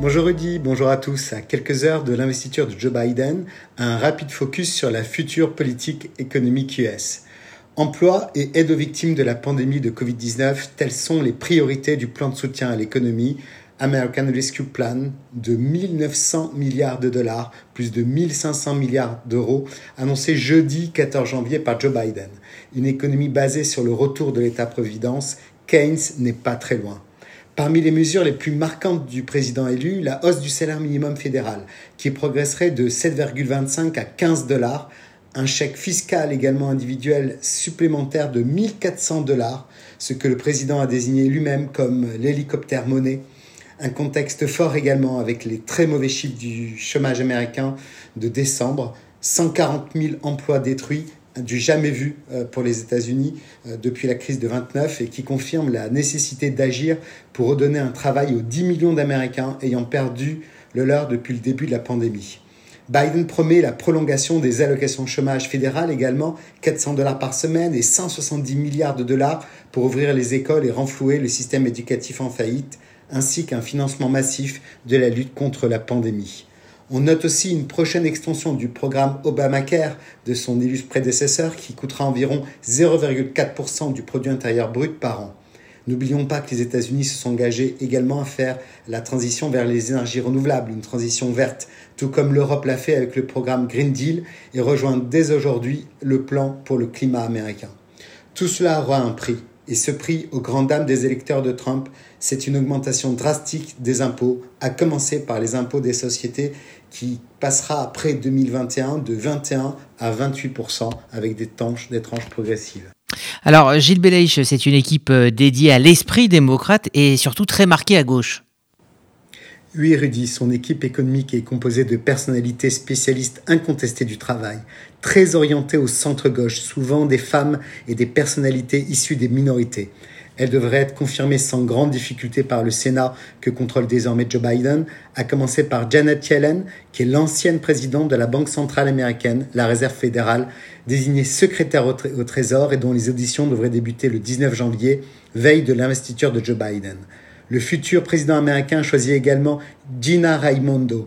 Bonjour Rudy, bonjour à tous. À quelques heures de l'investiture de Joe Biden, un rapide focus sur la future politique économique US. Emploi et aide aux victimes de la pandémie de Covid-19, telles sont les priorités du plan de soutien à l'économie American Rescue Plan de 1900 milliards de dollars, plus de 1500 milliards d'euros, annoncé jeudi 14 janvier par Joe Biden. Une économie basée sur le retour de l'État-providence, Keynes n'est pas très loin. Parmi les mesures les plus marquantes du président élu, la hausse du salaire minimum fédéral, qui progresserait de 7,25 à 15 dollars, un chèque fiscal également individuel supplémentaire de 1400 dollars, ce que le président a désigné lui-même comme l'hélicoptère monnaie, un contexte fort également avec les très mauvais chiffres du chômage américain de décembre. 140 000 emplois détruits, du jamais vu euh, pour les États-Unis euh, depuis la crise de 29 et qui confirme la nécessité d'agir pour redonner un travail aux 10 millions d'Américains ayant perdu le leur depuis le début de la pandémie. Biden promet la prolongation des allocations chômage fédérales également, 400 dollars par semaine et 170 milliards de dollars pour ouvrir les écoles et renflouer le système éducatif en faillite ainsi qu'un financement massif de la lutte contre la pandémie. On note aussi une prochaine extension du programme Obamacare de son illustre prédécesseur qui coûtera environ 0,4% du produit intérieur brut par an. N'oublions pas que les États-Unis se sont engagés également à faire la transition vers les énergies renouvelables, une transition verte, tout comme l'Europe l'a fait avec le programme Green Deal et rejoint dès aujourd'hui le plan pour le climat américain. Tout cela aura un prix, et ce prix, aux grandes dames des électeurs de Trump, c'est une augmentation drastique des impôts, à commencer par les impôts des sociétés qui passera après 2021 de 21 à 28% avec des tranches, des tranches progressives. Alors Gilles Belaïch, c'est une équipe euh, dédiée à l'esprit démocrate et surtout très marquée à gauche. Oui, Rudy, son équipe économique est composée de personnalités spécialistes incontestées du travail, très orientées au centre-gauche, souvent des femmes et des personnalités issues des minorités. Elle devrait être confirmée sans grande difficulté par le Sénat que contrôle désormais Joe Biden, à commencer par Janet Yellen, qui est l'ancienne présidente de la Banque centrale américaine, la Réserve fédérale, désignée secrétaire au, Trésor et dont les auditions devraient débuter le 19 janvier, veille de l'investiture de Joe Biden. Le futur président américain choisit également Gina Raimondo,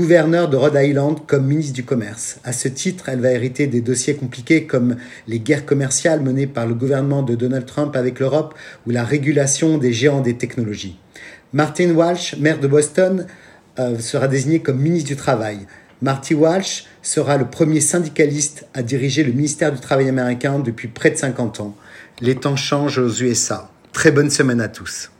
gouverneur de Rhode Island comme ministre du Commerce. À ce titre, elle va hériter des dossiers compliqués comme les guerres commerciales menées par le gouvernement de Donald Trump avec l'Europe ou la régulation des géants des technologies. Martin Walsh, maire de Boston, euh, sera désigné comme ministre du Travail. Marty Walsh sera le premier syndicaliste à diriger le ministère du Travail américain depuis près de 50 ans. Les temps changent aux USA. Très bonne semaine à tous.